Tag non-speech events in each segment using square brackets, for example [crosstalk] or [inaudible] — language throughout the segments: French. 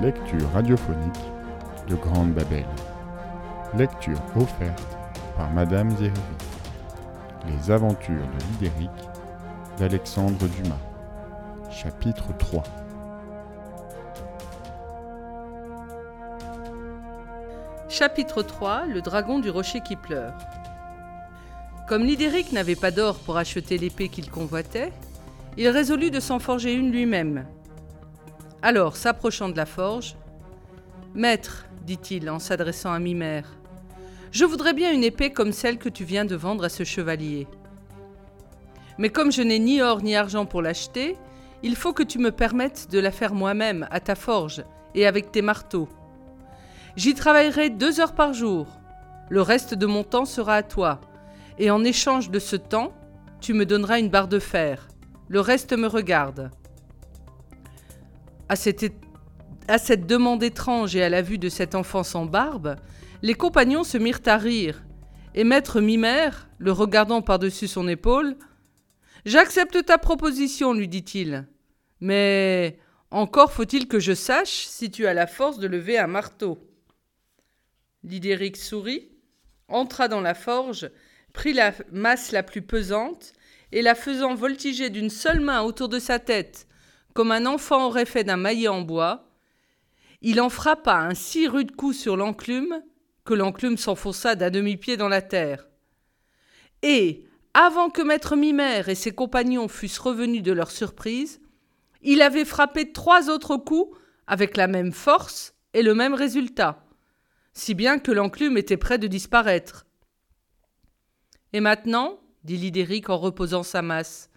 des lectures radiophoniques de Grande Babel. Lecture offerte par Madame Zéry. Les aventures de Lidéric d'Alexandre Dumas. Chapitre 3 Chapitre 3 Le dragon du rocher qui pleure. Comme Lidéric n'avait pas d'or pour acheter l'épée qu'il convoitait, il résolut de s'en forger une lui-même. Alors, s'approchant de la forge, Maître, dit-il en s'adressant à Mimère, je voudrais bien une épée comme celle que tu viens de vendre à ce chevalier. Mais comme je n'ai ni or ni argent pour l'acheter, il faut que tu me permettes de la faire moi-même à ta forge et avec tes marteaux. J'y travaillerai deux heures par jour. Le reste de mon temps sera à toi. Et en échange de ce temps, tu me donneras une barre de fer. Le reste me regarde. À cette, demande étrange et à la vue de cet enfant sans barbe, les compagnons se mirent à rire, et maître Mimère, le regardant par-dessus son épaule, J'accepte ta proposition, lui dit-il. Mais encore faut-il que je sache si tu as la force de lever un marteau. Lidéric sourit, entra dans la forge, prit la masse la plus pesante, et la faisant voltiger d'une seule main autour de sa tête, comme un enfant aurait fait d'un maillet en bois, il en frappa un si rude coup sur l'enclume que l'enclume s'enfonça d'un demi-pied dans la terre. Et, avant que maître Mimère et ses compagnons fussent revenus de leur surprise, il avait frappé trois autres coups avec la même force et le même résultat, si bien que l'enclume était près de disparaître. Et maintenant, dit Lidéric en reposant sa masse,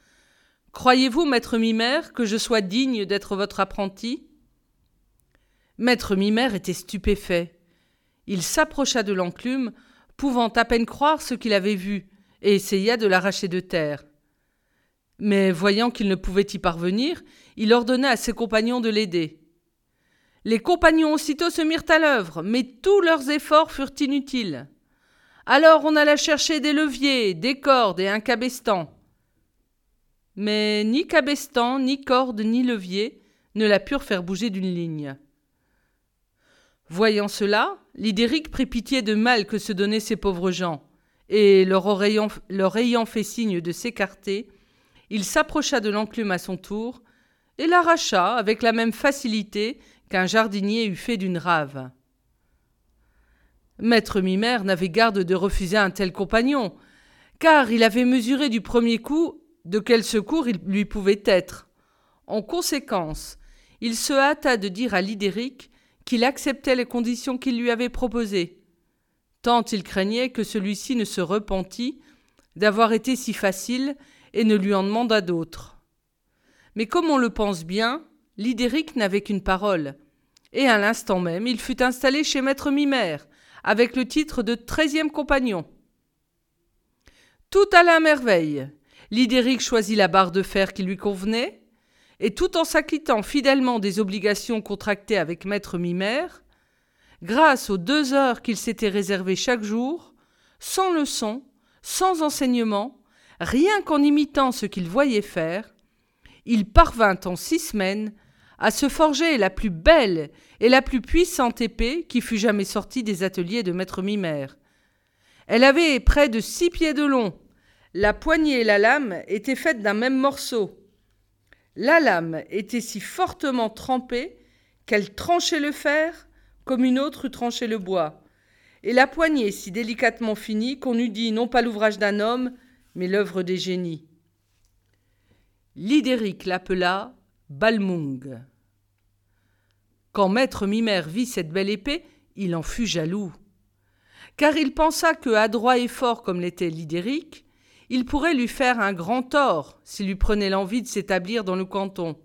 croyez-vous, maître Mimère, que je sois digne d'être votre apprenti? Maître Mimère était stupéfait. Il s'approcha de l'enclume, pouvant à peine croire ce qu'il avait vu, et essaya de l'arracher de terre. Mais voyant qu'il ne pouvait y parvenir, il ordonna à ses compagnons de l'aider. Les compagnons aussitôt se mirent à l'œuvre, mais tous leurs efforts furent inutiles. Alors on alla chercher des leviers, des cordes et un cabestan. Mais ni cabestan, ni corde, ni levier ne la purent faire bouger d'une ligne. Voyant cela, Lidéric prit pitié de mal que se donnaient ces pauvres gens, et leur ayant, leur ayant fait signe de s'écarter, il s'approcha de l'enclume à son tour, et l'arracha avec la même facilité qu'un jardinier eût fait d'une rave. Maître Mimère n'avait garde de refuser un tel compagnon, car il avait mesuré du premier coup de quel secours il lui pouvait être. En conséquence, il se hâta de dire à Lidéric qu'il acceptait les conditions qu'il lui avait proposées, tant il craignait que celui-ci ne se repentît d'avoir été si facile et ne lui en demandât d'autres. Mais comme on le pense bien, Lidéric n'avait qu'une parole, et à l'instant même il fut installé chez maître Mimère, avec le titre de treizième compagnon. Tout alla à merveille. Lidéric choisit la barre de fer qui lui convenait, et tout en s'acquittant fidèlement des obligations contractées avec maître Mimère, grâce aux deux heures qu'il s'était réservées chaque jour, sans leçon, sans enseignement, rien qu'en imitant ce qu'il voyait faire, il parvint en six semaines à se forger la plus belle et la plus puissante épée qui fût jamais sortie des ateliers de maître Mimère. Elle avait près de six pieds de long. La poignée et la lame étaient faites d'un même morceau. La lame était si fortement trempée qu'elle tranchait le fer comme une autre eût tranché le bois, et la poignée si délicatement finie qu'on eût dit non pas l'ouvrage d'un homme, mais l'œuvre des génies. Lidéric l'appela Balmung. Quand maître Mimère vit cette belle épée, il en fut jaloux. Car il pensa que, adroit et fort comme l'était Lidéric, il pourrait lui faire un grand tort s'il lui prenait l'envie de s'établir dans le canton.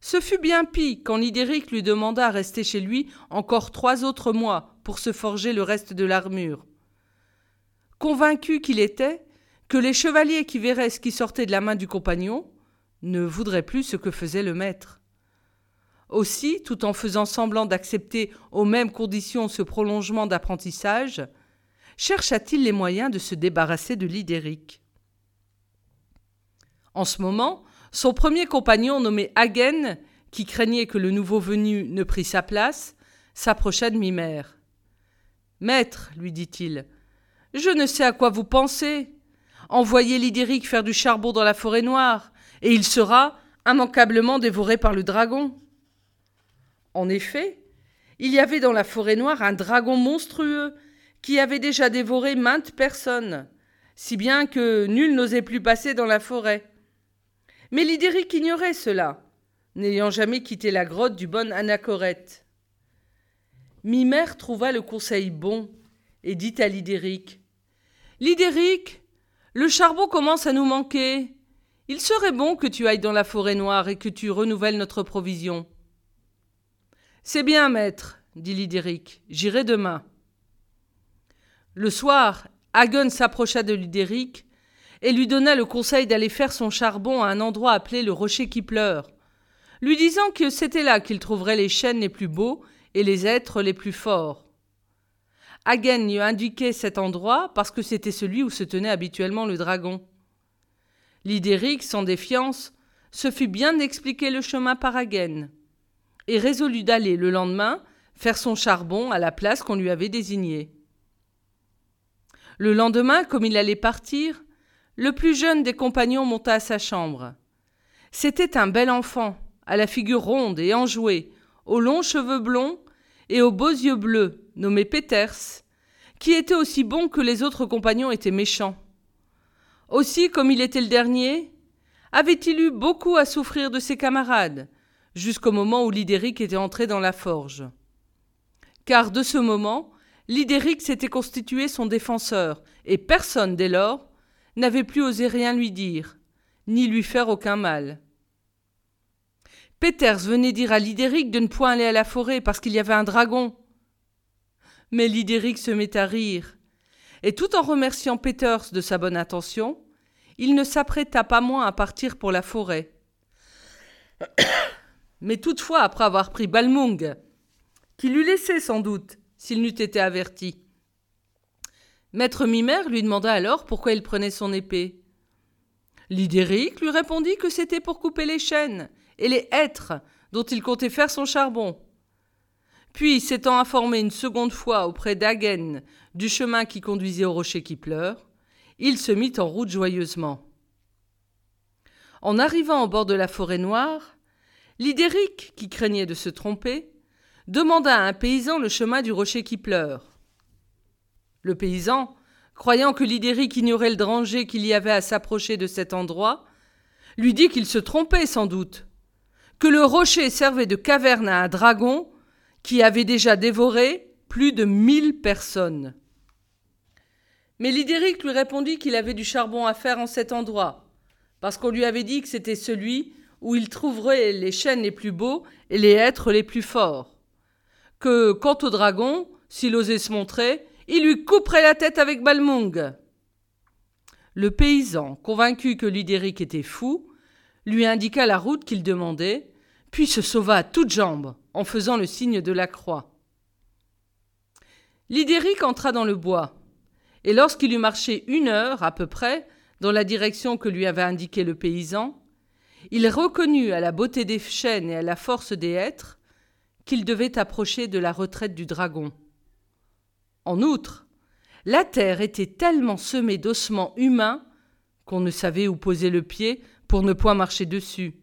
Ce fut bien pis quand Lidéric lui demanda à rester chez lui encore trois autres mois pour se forger le reste de l'armure. Convaincu qu'il était que les chevaliers qui verraient ce qui sortait de la main du compagnon ne voudraient plus ce que faisait le maître. Aussi, tout en faisant semblant d'accepter aux mêmes conditions ce prolongement d'apprentissage, chercha-t-il les moyens de se débarrasser de Lidéric? En ce moment, son premier compagnon nommé Hagen qui craignait que le nouveau venu ne prît sa place, s'approcha de Mimère. Maître, lui dit-il, je ne sais à quoi vous pensez. Envoyez Lydéric faire du charbon dans la forêt noire, et il sera immanquablement dévoré par le dragon. En effet, il y avait dans la forêt noire un dragon monstrueux qui avait déjà dévoré maintes personnes, si bien que nul n'osait plus passer dans la forêt. Mais Lydéric ignorait cela, n'ayant jamais quitté la grotte du bon Anachorète. Mimère trouva le conseil bon et dit à Lydéric Lydéric, le charbon commence à nous manquer. Il serait bon que tu ailles dans la forêt noire et que tu renouvelles notre provision. C'est bien, maître, dit Lydéric. J'irai demain. Le soir, Hagen s'approcha de Lydéric et lui donna le conseil d'aller faire son charbon à un endroit appelé le rocher qui pleure, lui disant que c'était là qu'il trouverait les chênes les plus beaux et les êtres les plus forts. Hagen lui indiquait cet endroit parce que c'était celui où se tenait habituellement le dragon. Lydéric, sans défiance, se fit bien expliquer le chemin par Hagen, et résolut d'aller le lendemain faire son charbon à la place qu'on lui avait désignée. Le lendemain, comme il allait partir, le plus jeune des compagnons monta à sa chambre. C'était un bel enfant, à la figure ronde et enjouée, aux longs cheveux blonds et aux beaux yeux bleus, nommé Peters, qui était aussi bon que les autres compagnons étaient méchants. Aussi, comme il était le dernier, avait-il eu beaucoup à souffrir de ses camarades, jusqu'au moment où Lydéric était entré dans la forge. Car de ce moment, Lydéric s'était constitué son défenseur, et personne, dès lors, n'avait plus osé rien lui dire, ni lui faire aucun mal. Peters venait dire à Lydéric de ne point aller à la forêt parce qu'il y avait un dragon. Mais Lydéric se mit à rire, et tout en remerciant Peters de sa bonne intention, il ne s'apprêta pas moins à partir pour la forêt. [coughs] Mais toutefois, après avoir pris Balmung, qui l'eût laissé sans doute s'il n'eût été averti. Maître Mimère lui demanda alors pourquoi il prenait son épée. Lydéric lui répondit que c'était pour couper les chênes et les hêtres dont il comptait faire son charbon. Puis, s'étant informé une seconde fois auprès d'Hagen du chemin qui conduisait au rocher qui pleure, il se mit en route joyeusement. En arrivant au bord de la forêt noire, Lydéric, qui craignait de se tromper, demanda à un paysan le chemin du rocher qui pleure. Le paysan, croyant que Lydéric ignorait le danger qu'il y avait à s'approcher de cet endroit, lui dit qu'il se trompait sans doute, que le rocher servait de caverne à un dragon qui avait déjà dévoré plus de mille personnes. Mais Lydéric lui répondit qu'il avait du charbon à faire en cet endroit, parce qu'on lui avait dit que c'était celui où il trouverait les chênes les plus beaux et les êtres les plus forts. Que, quant au dragon, s'il osait se montrer, il lui couperait la tête avec Balmung. Le paysan, convaincu que Lydéric était fou, lui indiqua la route qu'il demandait, puis se sauva à toutes jambes en faisant le signe de la croix. Lydéric entra dans le bois, et lorsqu'il eut marché une heure à peu près dans la direction que lui avait indiquée le paysan, il reconnut à la beauté des chênes et à la force des hêtres qu'il devait approcher de la retraite du dragon. En outre, la terre était tellement semée d'ossements humains qu'on ne savait où poser le pied pour ne point marcher dessus.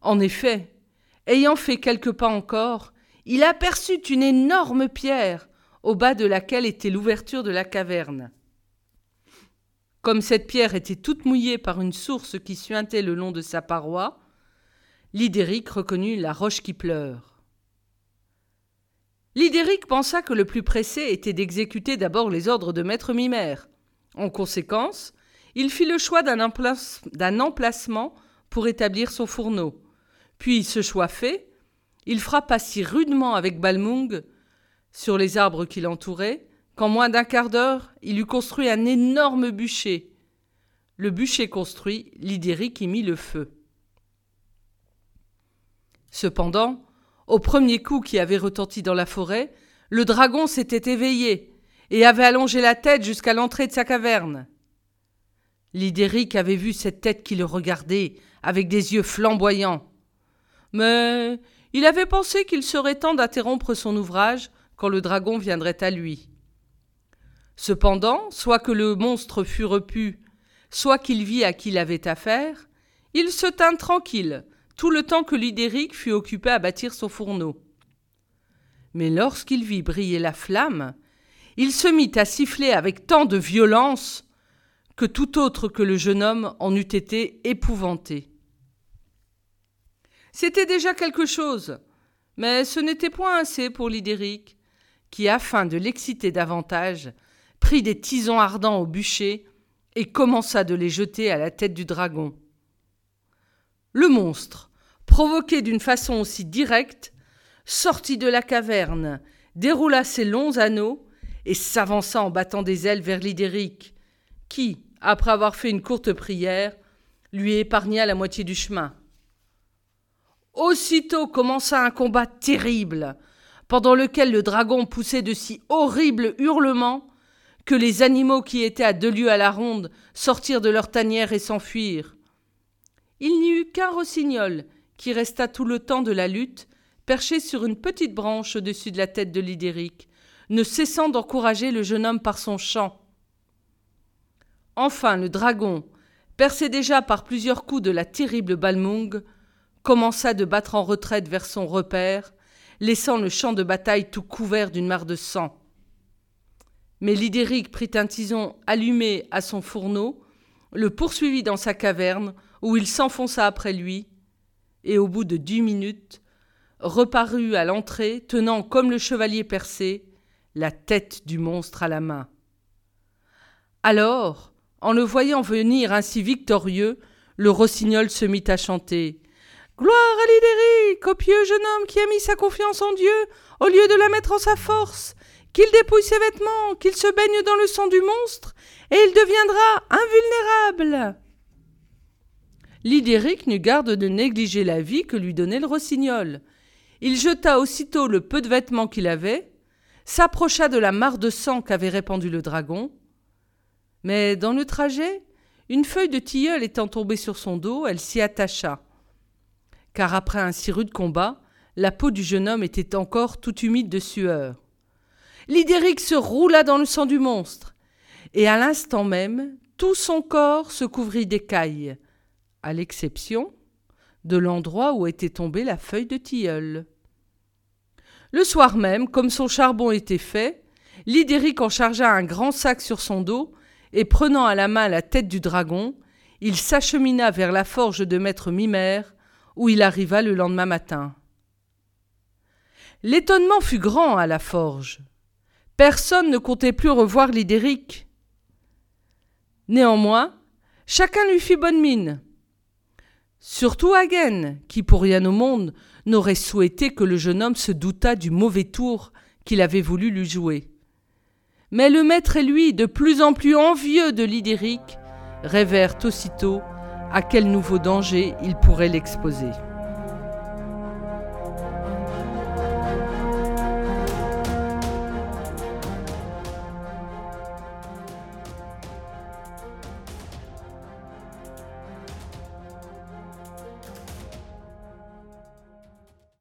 En effet, ayant fait quelques pas encore, il aperçut une énorme pierre au bas de laquelle était l'ouverture de la caverne. Comme cette pierre était toute mouillée par une source qui suintait le long de sa paroi, Lydéric reconnut la roche qui pleure. Lydéric pensa que le plus pressé était d'exécuter d'abord les ordres de maître Mimère. En conséquence, il fit le choix d'un emplacement pour établir son fourneau. Puis, ce choix fait, il frappa si rudement avec Balmung sur les arbres qui l'entouraient qu'en moins d'un quart d'heure, il eut construit un énorme bûcher. Le bûcher construit, Lydéric y mit le feu. Cependant, au premier coup qui avait retenti dans la forêt, le dragon s'était éveillé et avait allongé la tête jusqu'à l'entrée de sa caverne. Lydéric avait vu cette tête qui le regardait avec des yeux flamboyants. Mais il avait pensé qu'il serait temps d'interrompre son ouvrage quand le dragon viendrait à lui. Cependant, soit que le monstre fût repu, soit qu'il vit à qui il avait affaire, il se tint tranquille tout le temps que Lidéric fut occupé à bâtir son fourneau. Mais lorsqu'il vit briller la flamme, il se mit à siffler avec tant de violence que tout autre que le jeune homme en eût été épouvanté. C'était déjà quelque chose, mais ce n'était point assez pour Lidéric, qui, afin de l'exciter davantage, prit des tisons ardents au bûcher et commença de les jeter à la tête du dragon. Le monstre, provoqué d'une façon aussi directe, sortit de la caverne, déroula ses longs anneaux et s'avança en battant des ailes vers Lidéric, qui, après avoir fait une courte prière, lui épargna la moitié du chemin. Aussitôt commença un combat terrible, pendant lequel le dragon poussait de si horribles hurlements que les animaux qui étaient à deux lieues à la ronde sortirent de leur tanière et s'enfuirent. Il n'y eut qu'un rossignol qui resta tout le temps de la lutte, perché sur une petite branche au-dessus de la tête de Lidéric, ne cessant d'encourager le jeune homme par son chant. Enfin, le dragon, percé déjà par plusieurs coups de la terrible Balmung, commença de battre en retraite vers son repère, laissant le champ de bataille tout couvert d'une mare de sang. Mais Lidéric prit un tison allumé à son fourneau, le poursuivit dans sa caverne, où il s'enfonça après lui, et au bout de dix minutes, reparut à l'entrée, tenant comme le chevalier percé la tête du monstre à la main. Alors, en le voyant venir ainsi victorieux, le rossignol se mit à chanter. Gloire à l'Idéric, copieux jeune homme qui a mis sa confiance en Dieu, au lieu de la mettre en sa force, qu'il dépouille ses vêtements, qu'il se baigne dans le sang du monstre, et il deviendra invulnérable. L'Idéric n'eut garde de négliger la vie que lui donnait le rossignol. Il jeta aussitôt le peu de vêtements qu'il avait, s'approcha de la mare de sang qu'avait répandue le dragon, mais dans le trajet, une feuille de tilleul étant tombée sur son dos, elle s'y attacha. Car après un si rude combat, la peau du jeune homme était encore toute humide de sueur. L'Idéric se roula dans le sang du monstre, et à l'instant même, tout son corps se couvrit d'écailles, à l'exception de l'endroit où était tombée la feuille de tilleul. Le soir même, comme son charbon était fait, Lidéric en chargea un grand sac sur son dos, et prenant à la main la tête du dragon, il s'achemina vers la forge de maître Mimère, où il arriva le lendemain matin. L'étonnement fut grand à la forge. Personne ne comptait plus revoir Lidéric. Néanmoins, chacun lui fit bonne mine. Surtout Hagen, qui pour rien au monde n'aurait souhaité que le jeune homme se doutât du mauvais tour qu'il avait voulu lui jouer. Mais le maître et lui, de plus en plus envieux de Lidéric, rêvèrent aussitôt à quel nouveau danger il pourrait l'exposer.